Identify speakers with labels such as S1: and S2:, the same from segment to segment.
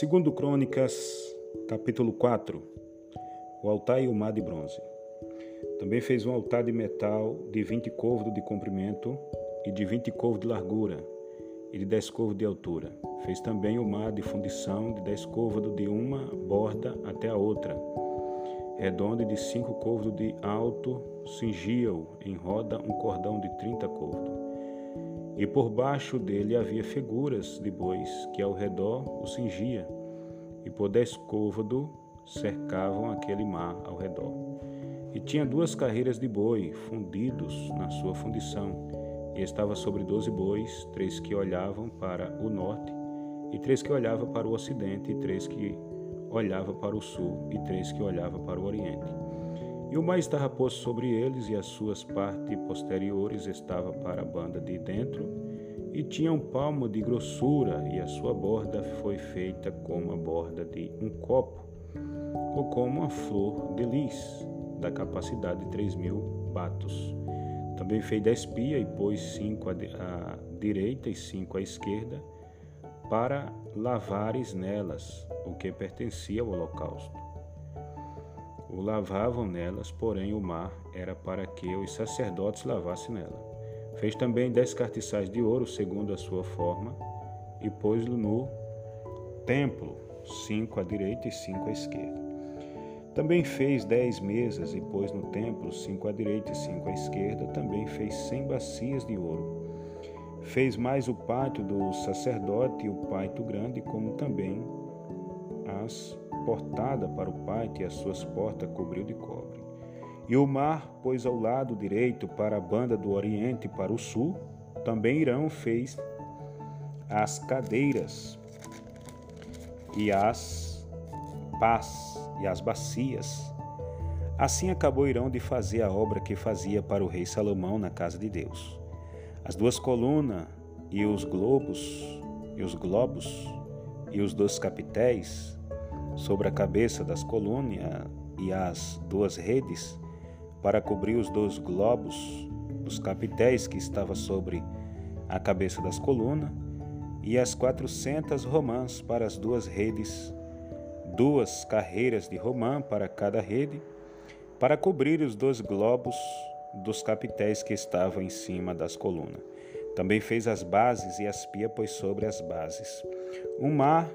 S1: Segundo Crônicas, capítulo 4, o altar e o mar de bronze. Também fez um altar de metal de 20 côvados de comprimento e de 20 côvados de largura e de 10 côvados de altura. Fez também o mar de fundição de 10 côvados de uma borda até a outra, redondo de 5 côvados de alto, cingia-o em roda um cordão de 30 côvados e por baixo dele havia figuras de bois que ao redor o cingia, e por dez côvado cercavam aquele mar ao redor. E tinha duas carreiras de boi fundidos na sua fundição, e estava sobre doze bois, três que olhavam para o norte, e três que olhavam para o ocidente, e três que olhavam para o sul, e três que olhavam para o oriente. E o estava posto sobre eles, e as suas partes posteriores estavam para a banda de dentro, e tinha um palmo de grossura, e a sua borda foi feita como a borda de um copo, ou como uma flor de lis, da capacidade de três mil batos. Também fez dez pia e pôs cinco à direita e cinco à esquerda, para lavares nelas o que pertencia ao holocausto o lavavam nelas, porém o mar era para que os sacerdotes lavassem nela. Fez também dez cartiçais de ouro, segundo a sua forma, e pôs-lo no templo, cinco à direita e cinco à esquerda. Também fez dez mesas e pôs no templo, cinco à direita e cinco à esquerda. Também fez cem bacias de ouro. Fez mais o pátio do sacerdote e o pátio grande, como também as portada para o pátio e as suas portas cobriu de cobre. E o mar pôs ao lado direito para a banda do oriente e para o sul. Também Irão fez as cadeiras e as pás e as bacias. Assim acabou Irão de fazer a obra que fazia para o rei Salomão na casa de Deus. As duas colunas e os globos e os globos e os dois capitéis sobre a cabeça das colunas e as duas redes para cobrir os dois globos, os capitéis que estavam sobre a cabeça das colunas e as quatrocentas romãs para as duas redes, duas carreiras de romã para cada rede, para cobrir os dois globos dos capitéis que estavam em cima das colunas. Também fez as bases e as pia pôs sobre as bases. Um mar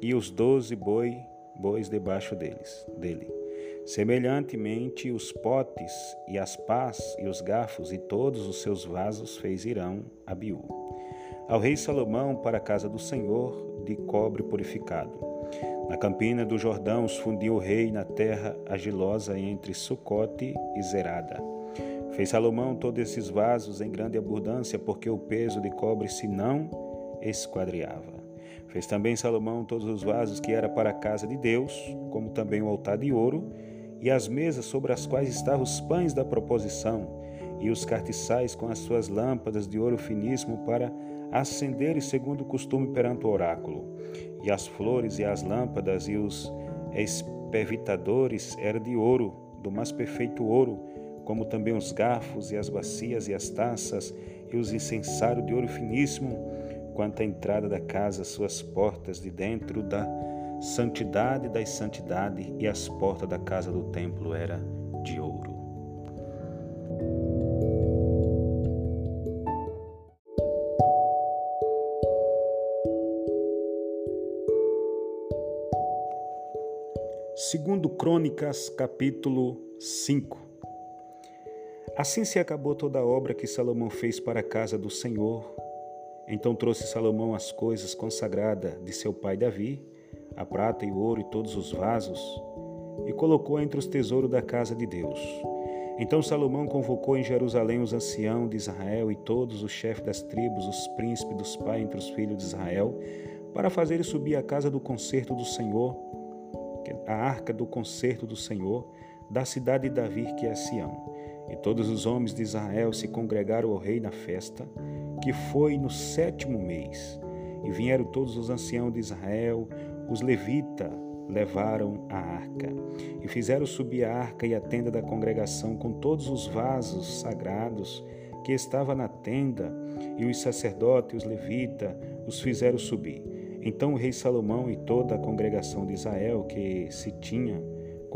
S1: e os doze boi, bois debaixo deles, dele. Semelhantemente, os potes e as pás e os garfos e todos os seus vasos fez Irão a Biú. Ao rei Salomão para a casa do Senhor de cobre purificado. Na campina do Jordão os fundiu o rei na terra agilosa entre Sucote e Zerada. Fez Salomão todos esses vasos em grande abundância, porque o peso de cobre se não esquadriava. Fez também Salomão todos os vasos que era para a casa de Deus, como também o altar de ouro, e as mesas sobre as quais estavam os pães da proposição, e os cartiçais com as suas lâmpadas de ouro finíssimo para acenderem segundo o costume perante o oráculo. E as flores e as lâmpadas e os espevitadores eram de ouro, do mais perfeito ouro, como também os garfos e as bacias e as taças e os incensários de ouro finíssimo, quanto à entrada da casa, suas portas de dentro da santidade das santidades e as portas da casa do templo era de ouro. Segundo Crônicas, capítulo 5. Assim se acabou toda a obra que Salomão fez para a casa do Senhor, então trouxe Salomão as coisas consagradas de seu pai Davi, a prata e o ouro e todos os vasos, e colocou entre os tesouros da casa de Deus. Então Salomão convocou em Jerusalém os anciãos de Israel e todos os chefes das tribos, os príncipes dos pais entre os filhos de Israel, para fazerem subir a casa do concerto do Senhor, a arca do concerto do Senhor, da cidade de Davi, que é Sião. E todos os homens de Israel se congregaram ao rei na festa, que foi no sétimo mês. E vieram todos os anciãos de Israel, os levitas levaram a arca. E fizeram subir a arca e a tenda da congregação com todos os vasos sagrados que estava na tenda, e os sacerdotes, os levitas, os fizeram subir. Então o rei Salomão e toda a congregação de Israel que se tinha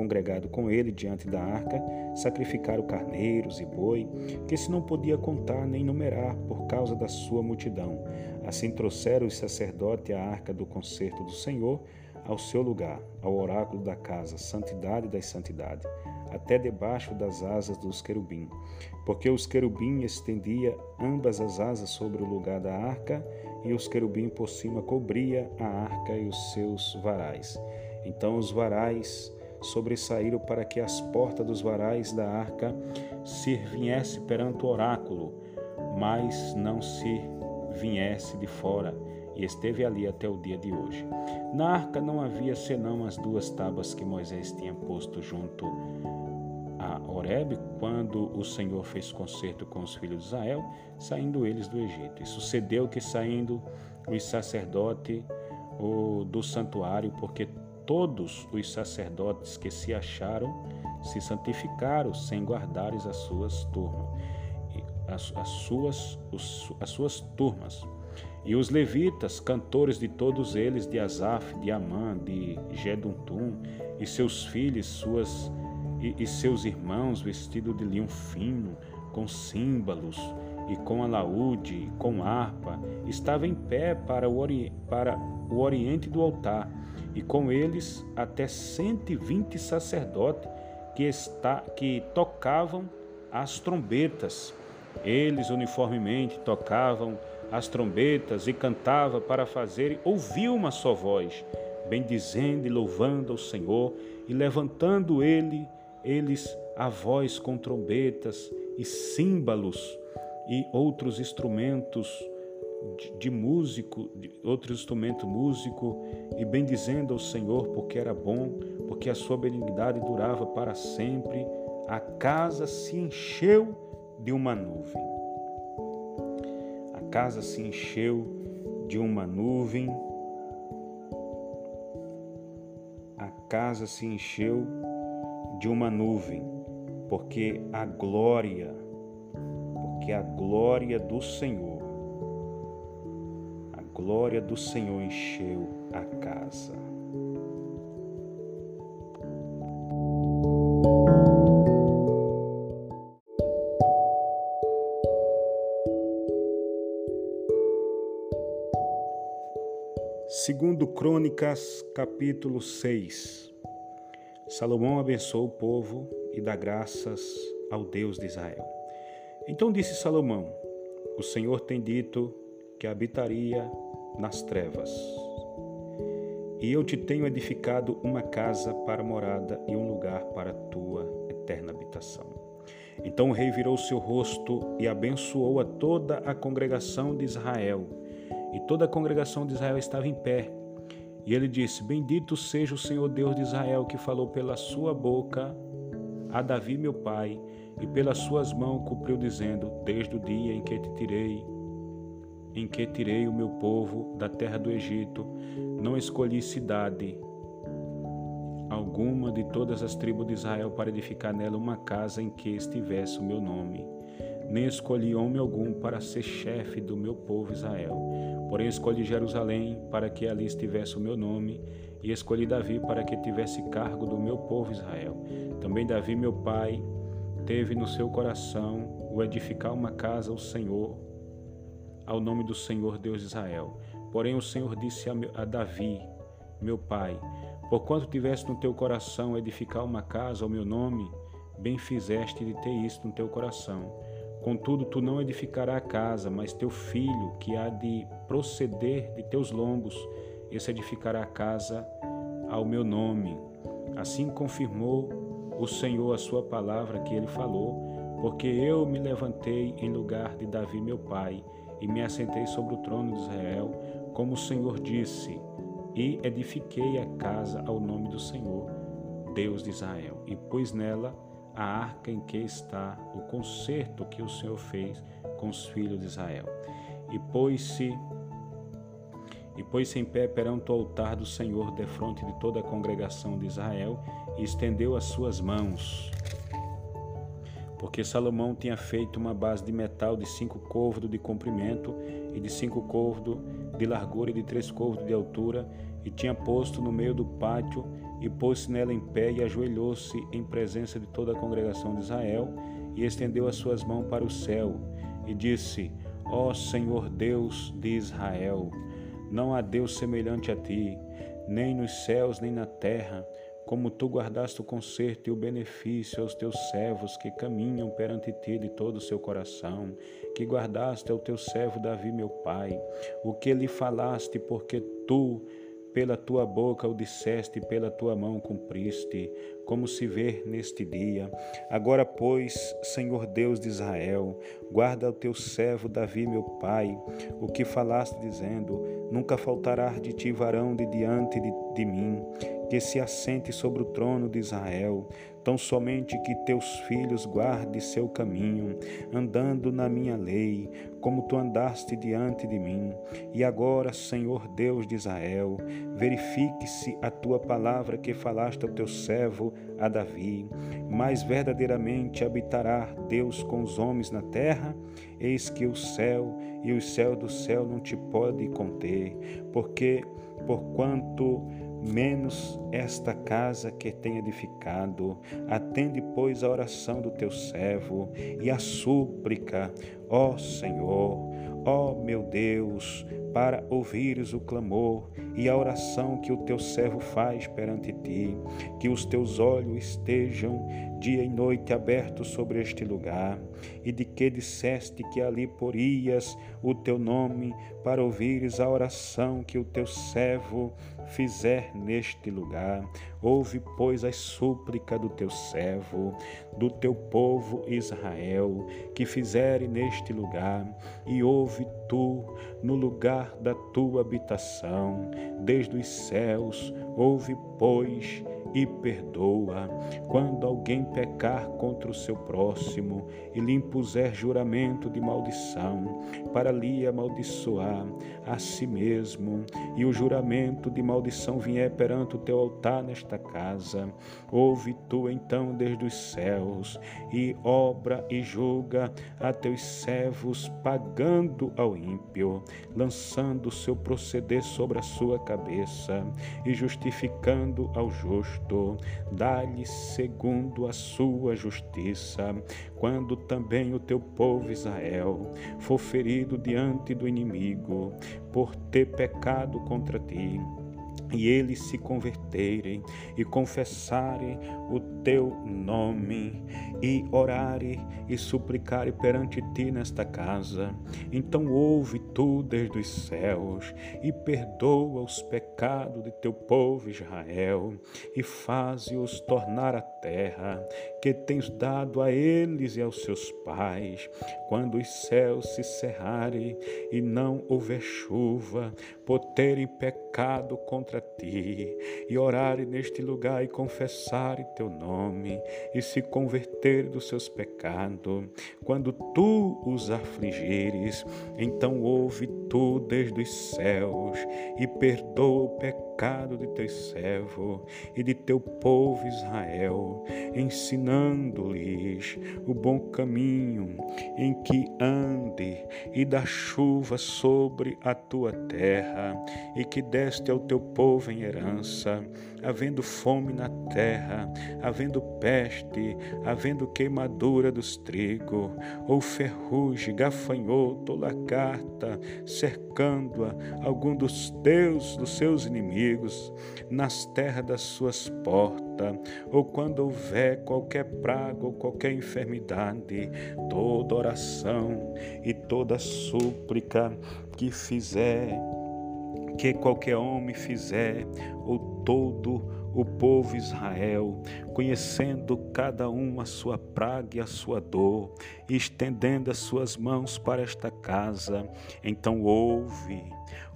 S1: congregado com ele diante da arca, sacrificaram carneiros e boi, que se não podia contar nem numerar por causa da sua multidão. Assim trouxeram os sacerdotes a arca do concerto do Senhor ao seu lugar, ao oráculo da casa, santidade das santidades, até debaixo das asas dos querubim, porque os querubim estendia ambas as asas sobre o lugar da arca, e os querubim por cima cobria a arca e os seus varais. Então os varais sobressaíram para que as portas dos varais da arca se viesse perante o oráculo, mas não se viesse de fora, e esteve ali até o dia de hoje. Na arca não havia senão as duas tábuas que Moisés tinha posto junto a Horebe, quando o Senhor fez concerto com os filhos de Israel, saindo eles do Egito. E sucedeu que saindo os sacerdotes do santuário, porque todos os sacerdotes que se acharam se santificaram sem guardares as suas turmas, as, as, suas, as suas turmas. E os levitas, cantores de todos eles, de Asaf, de Amã, de Geduntum, e seus filhos, suas e, e seus irmãos, vestidos de linho fino, com símbolos e com alaúde, com harpa, estavam em pé para o, ori para o oriente do altar e com eles até 120 sacerdotes que, está, que tocavam as trombetas. Eles uniformemente tocavam as trombetas e cantavam para fazer ouvir uma só voz, bendizendo e louvando ao Senhor e levantando ele eles a voz com trombetas e símbolos e outros instrumentos de, de músico, de outro instrumento músico, e bendizendo ao Senhor, porque era bom, porque a sua benignidade durava para sempre. A casa se encheu de uma nuvem. A casa se encheu de uma nuvem. A casa se encheu de uma nuvem, porque a glória, porque a glória do Senhor glória do Senhor encheu a casa. Segundo Crônicas, capítulo 6. Salomão abençoou o povo e dá graças ao Deus de Israel. Então disse Salomão: O Senhor tem dito que habitaria nas trevas. E eu te tenho edificado uma casa para morada e um lugar para tua eterna habitação. Então o rei virou seu rosto e abençoou a toda a congregação de Israel. E toda a congregação de Israel estava em pé. E ele disse: Bendito seja o Senhor Deus de Israel, que falou pela sua boca a Davi, meu pai, e pelas suas mãos cumpriu, dizendo: Desde o dia em que te tirei em que tirei o meu povo da terra do Egito, não escolhi cidade alguma de todas as tribos de Israel para edificar nela uma casa em que estivesse o meu nome. Nem escolhi homem algum para ser chefe do meu povo Israel. Porém, escolhi Jerusalém para que ali estivesse o meu nome, e escolhi Davi para que tivesse cargo do meu povo Israel. Também Davi, meu pai, teve no seu coração o edificar uma casa ao Senhor, ao nome do Senhor Deus de Israel. Porém o Senhor disse a Davi, meu pai, porquanto tiveste no teu coração edificar uma casa ao meu nome, bem fizeste de ter isto no teu coração. Contudo, tu não edificarás a casa, mas teu filho, que há de proceder de teus lombos, esse edificará a casa ao meu nome. Assim confirmou o Senhor a sua palavra que ele falou, porque eu me levantei em lugar de Davi, meu pai, e me assentei sobre o trono de Israel, como o Senhor disse, e edifiquei a casa ao nome do Senhor, Deus de Israel, e pus nela a arca em que está o concerto que o Senhor fez com os filhos de Israel. E pôs-se e pôs-se em pé perante o altar do Senhor, defronte de toda a congregação de Israel, e estendeu as suas mãos porque Salomão tinha feito uma base de metal de cinco côvados de comprimento e de cinco côvados de largura e de três côvados de altura, e tinha posto no meio do pátio e pôs-se nela em pé e ajoelhou-se em presença de toda a congregação de Israel e estendeu as suas mãos para o céu e disse: Ó Senhor Deus de Israel, não há Deus semelhante a ti, nem nos céus nem na terra, como tu guardaste o conserto e o benefício aos teus servos que caminham perante ti de todo o seu coração, que guardaste ao teu servo Davi, meu pai, o que lhe falaste, porque tu pela tua boca o disseste pela tua mão cumpriste, como se vê neste dia. Agora, pois, Senhor Deus de Israel, guarda o teu servo Davi, meu pai, o que falaste, dizendo: Nunca faltará de ti varão de diante de, de mim, que se assente sobre o trono de Israel tão somente que teus filhos guarde seu caminho, andando na minha lei, como tu andaste diante de mim. E agora, Senhor Deus de Israel, verifique-se a tua palavra que falaste ao teu servo, a Davi. Mais verdadeiramente habitará Deus com os homens na terra? Eis que o céu e o céu do céu não te pode conter, porque porquanto menos esta casa que tem edificado. Atende, pois, a oração do teu servo e a súplica, ó Senhor, ó meu Deus, para ouvires o clamor e a oração que o teu servo faz perante ti, que os teus olhos estejam dia e noite abertos sobre este lugar, e de que disseste que ali porias o teu nome para ouvires a oração que o teu servo fizer neste lugar. Ouve, pois, a súplica do teu servo, do teu povo Israel, que fizere neste lugar, e ouve tu no lugar da tua habitação, desde os céus, ouve, pois, e perdoa. Quando alguém pecar contra o seu próximo e lhe impuser juramento de maldição, para lhe amaldiçoar a si mesmo, e o juramento de maldição vier perante o teu altar nesta casa, ouve tu então desde os céus, e obra e julga a teus servos, pagando ao ímpio, lançando o seu proceder sobre a sua cabeça, e justificando ao justo justo, dá-lhe segundo a sua justiça, quando também o teu povo Israel for ferido diante do inimigo, por ter pecado contra ti e eles se converterem e confessarem o teu nome e orarem e suplicarem perante ti nesta casa, então ouve tu desde os céus e perdoa os pecados de teu povo Israel e faze-os tornar a terra que tens dado a eles e aos seus pais, quando os céus se cerrarem e não houver chuva, por terem pecado contra ti, e orarem neste lugar e confessarem teu nome, e se converterem dos seus pecados, quando tu os afligires, então ouve tu desde os céus e perdoa o pecado de teu servo e de teu povo Israel, ensinando-lhes o bom caminho em que ande e dá chuva sobre a tua terra e que deste ao teu povo em herança, havendo fome na terra, havendo peste, havendo queimadura dos trigo, ou ferrugem, gafanhoto, lagarta, cercando-a algum dos teus, dos seus inimigos, nas terras das suas portas, ou quando houver qualquer praga ou qualquer enfermidade, toda oração e toda súplica que fizer, que qualquer homem fizer, ou todo o povo Israel, conhecendo cada um a sua praga e a sua dor, e estendendo as suas mãos para esta casa. Então ouve,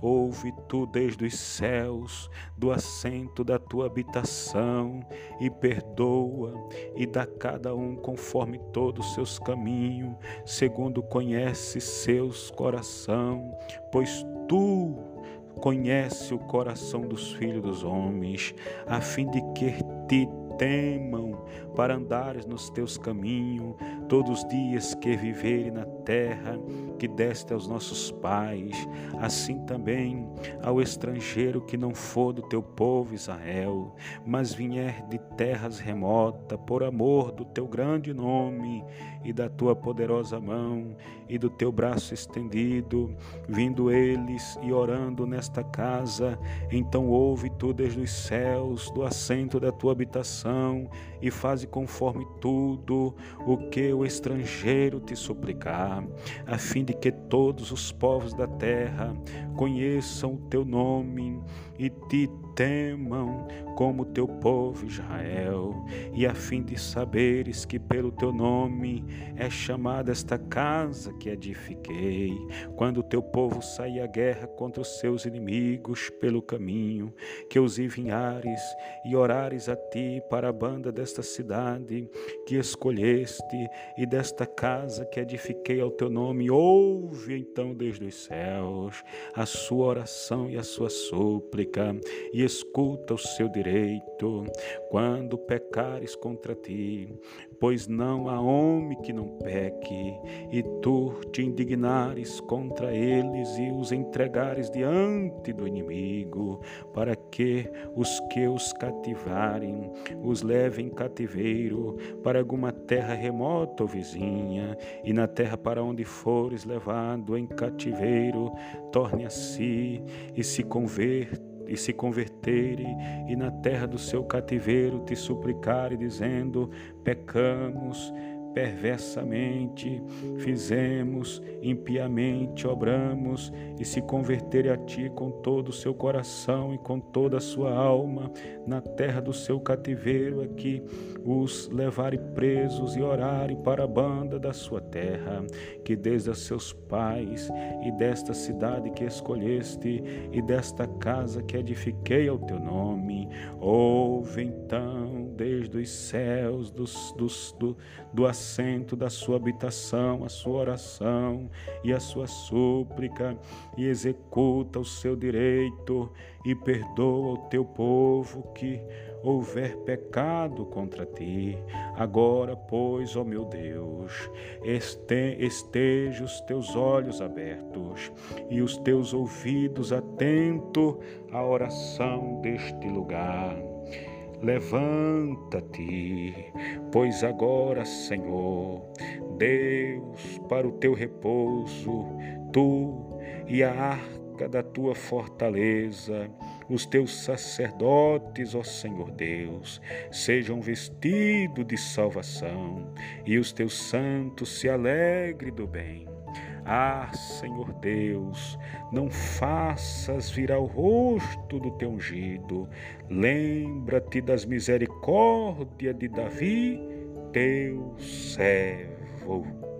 S1: ouve tu desde os céus, do assento da tua habitação, e perdoa, e dá cada um conforme todos os seus caminhos, segundo conhece seus coração, pois tu Conhece o coração dos filhos dos homens, a fim de que te temam para andares nos teus caminhos, todos os dias que viverem na terra que deste aos nossos pais, assim também ao estrangeiro que não for do teu povo Israel, mas vier de terras remotas, por amor do teu grande nome e da tua poderosa mão e do teu braço estendido, vindo eles e orando nesta casa, então ouve tu desde os céus, do assento da tua habitação, e faze conforme tudo o que o estrangeiro te suplicar, a fim de que todos os povos da terra conheçam o teu nome e te temam como teu povo Israel, e a fim de saberes que pelo teu nome é chamada esta casa que edifiquei, quando teu povo sair à guerra contra os seus inimigos pelo caminho, que os enviares e orares a ti para a banda desta cidade que escolheste e desta casa que edifiquei ao teu nome, ouve então desde os céus a sua oração e a sua súplica, e escuta o seu direito quando pecares contra ti, pois não há homem que não peque, e tu te indignares contra eles e os entregares diante do inimigo, para que os que os cativarem os levem cativeiro para alguma terra remota ou vizinha, e na terra para onde fores levado em cativeiro, torne a si e se converta e se converterem e na terra do seu cativeiro te suplicarem, dizendo: pecamos perversamente fizemos, impiamente obramos, e se converterem a ti com todo o seu coração e com toda a sua alma, na terra do seu cativeiro, aqui os levarem presos e orarem para a banda da sua terra, que desde seus pais e desta cidade que escolheste e desta casa que edifiquei ao teu nome, ouve então desde os céus dos, dos, do, do assento da sua habitação, a sua oração e a sua súplica, e executa o seu direito e perdoa o teu povo que houver pecado contra ti. Agora, pois, ó meu Deus, este, esteja os teus olhos abertos e os teus ouvidos atentos à oração deste lugar Levanta-te, pois agora, Senhor, Deus, para o teu repouso, tu e a arca da tua fortaleza, os teus sacerdotes, ó Senhor Deus, sejam vestidos de salvação, e os teus santos se alegrem do bem. Ah, Senhor Deus, não faças virar o rosto do teu ungido. Lembra-te das misericórdias de Davi, teu servo.